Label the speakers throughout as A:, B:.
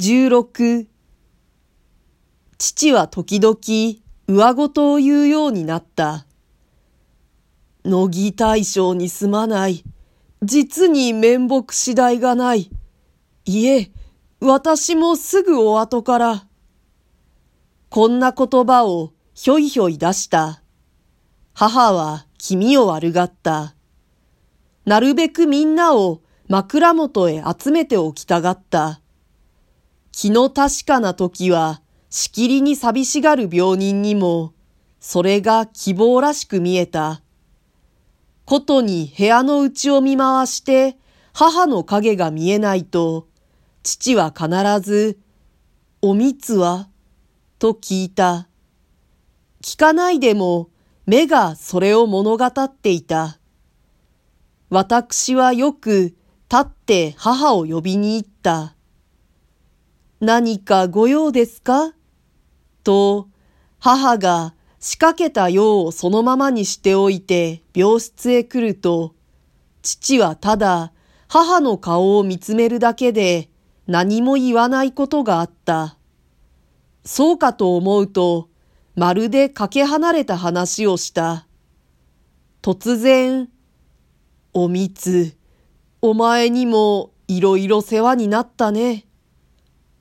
A: 16父は時々上ごとを言うようになった。乃木大将にすまない。実に面目次第がない。いえ、私もすぐお後から。こんな言葉をひょいひょい出した。母は気味を悪がった。なるべくみんなを枕元へ集めておきたがった。気の確かな時は、しきりに寂しがる病人にも、それが希望らしく見えた。ことに部屋の内を見回して、母の影が見えないと、父は必ず、おみつはと聞いた。聞かないでも、目がそれを物語っていた。私はよく立って母を呼びに行った。何かご用ですか？と、母が仕掛けた用をそのままにしておいて病室へ来ると、父はただ母の顔を見つめるだけで何も言わないことがあった。そうかと思うと、まるでかけ離れた話をした。突然、おみつ、お前にもいろいろ世話になったね。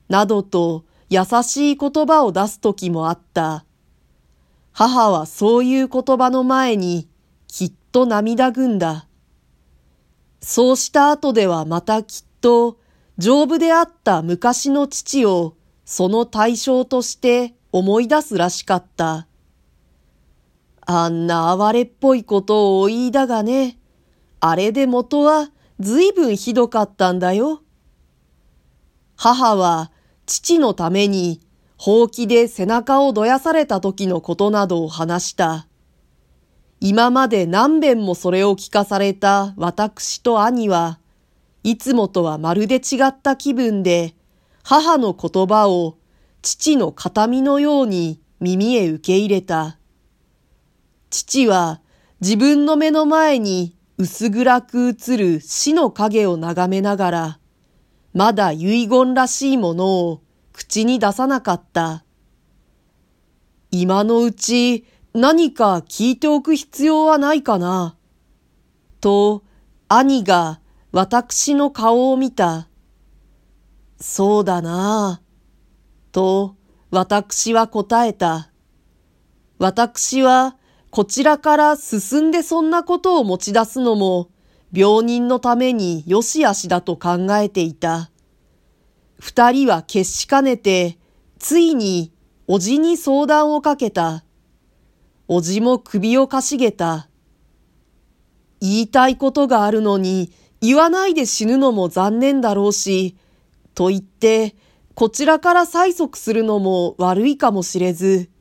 A: などと優しい言葉を出す時もあった。母はそういう言葉の前にきっと涙ぐんだ。そうした後ではまたきっと丈夫であった昔の父をその対象として思い出すらしかった。あんな哀れっぽいことをお言いだがね、あれで元はずいぶんひどかったんだよ。母は父のために、ほうきで背中をどやされた時のことなどを話した。今まで何遍もそれを聞かされた私と兄は、いつもとはまるで違った気分で、母の言葉を父の形見のように耳へ受け入れた。父は自分の目の前に薄暗く映る死の影を眺めながら、まだ遺言らしいものを口に出さなかった。今のうち何か聞いておく必要はないかな。と、兄が私の顔を見た。そうだな。と、私は答えた。私は、こちらから進んでそんなことを持ち出すのも、病人のために良し悪しだと考えていた。二人は決しかねて、ついに、おじに相談をかけた。おじも首をかしげた。言いたいことがあるのに、言わないで死ぬのも残念だろうし、と言って、こちらから催促するのも悪いかもしれず。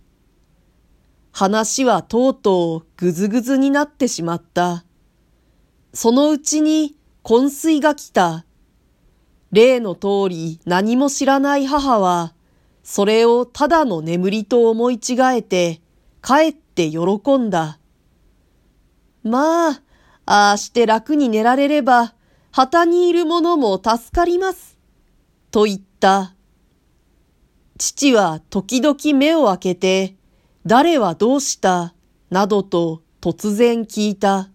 A: 話はとうとうぐずぐずになってしまった。そのうちに昏睡が来た。例の通り何も知らない母は、それをただの眠りと思い違えて、帰って喜んだ。まあ、ああして楽に寝られれば、旗にいる者も助かります。と言った。父は時々目を開けて、誰はどうした？などと突然聞いた。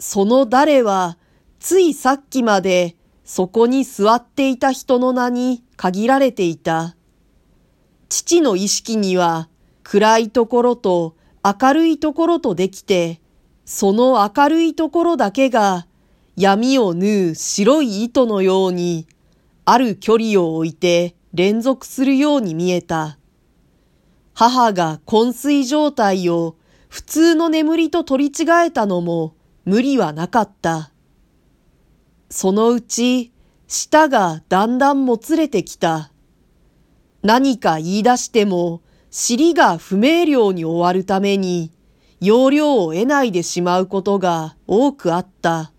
A: その誰は、ついさっきまでそこに座っていた人の名に限られていた。父の意識には暗いところと明るいところとできて、その明るいところだけが闇を縫う白い糸のように、ある距離を置いて連続するように見えた。母が昏睡状態を普通の眠りと取り違えたのも無理はなかった。そのうち、舌がだんだんもつれてきた。何か言い出しても、尻が不明瞭に終わるために、要領を得ないでしまうことが多くあった。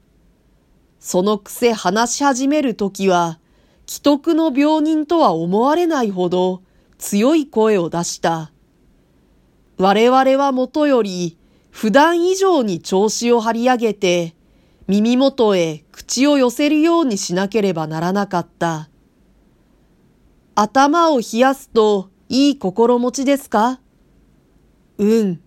A: そのくせ話し始めるときは、既得の病人とは思われないほど強い声を出した。我々はもとより普段以上に調子を張り上げて、耳元へ口を寄せるようにしなければならなかった。頭を冷やすといい心持ちですか？うん。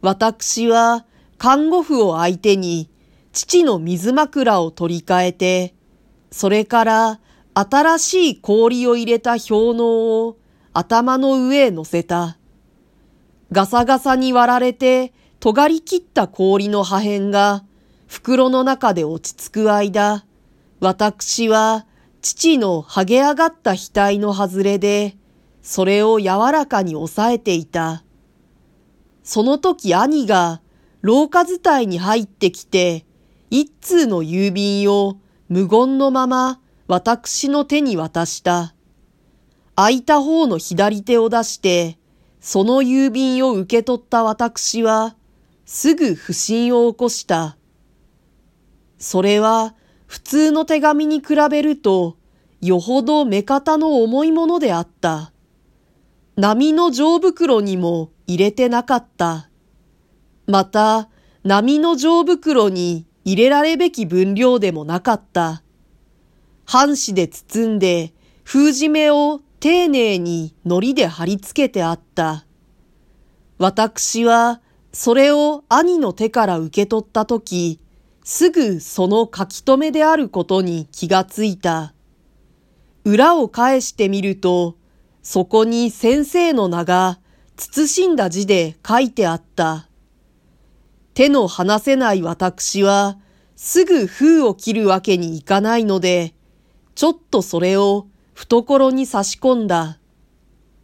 A: 私は看護婦を相手に父の水枕を取り替えて、それから新しい氷を入れた氷嚢を頭の上へ乗せた。ガサガサに割られて尖り切った氷の破片が袋の中で落ち着く間、私は父の剥げ上がった額の外れで、それを柔らかに押さえていた。その時兄が廊下伝いに入ってきて、一通の郵便を無言のまま私の手に渡した。空いた方の左手を出して、その郵便を受け取った私は、すぐ不審を起こした。それは普通の手紙に比べると、よほど目方の重いものであった。波の上袋にも入れてなかった。また、波の上袋に入れられべき分量でもなかった。半紙で包んで、封じ目を丁寧に糊で貼り付けてあった。私は、それを兄の手から受け取ったとき、すぐその書き留めであることに気がついた。裏を返してみると、そこに先生の名が慎んだ字で書いてあった。手の離せない私は、すぐ封を切るわけにいかないので、ちょっとそれを懐に差し込んだ。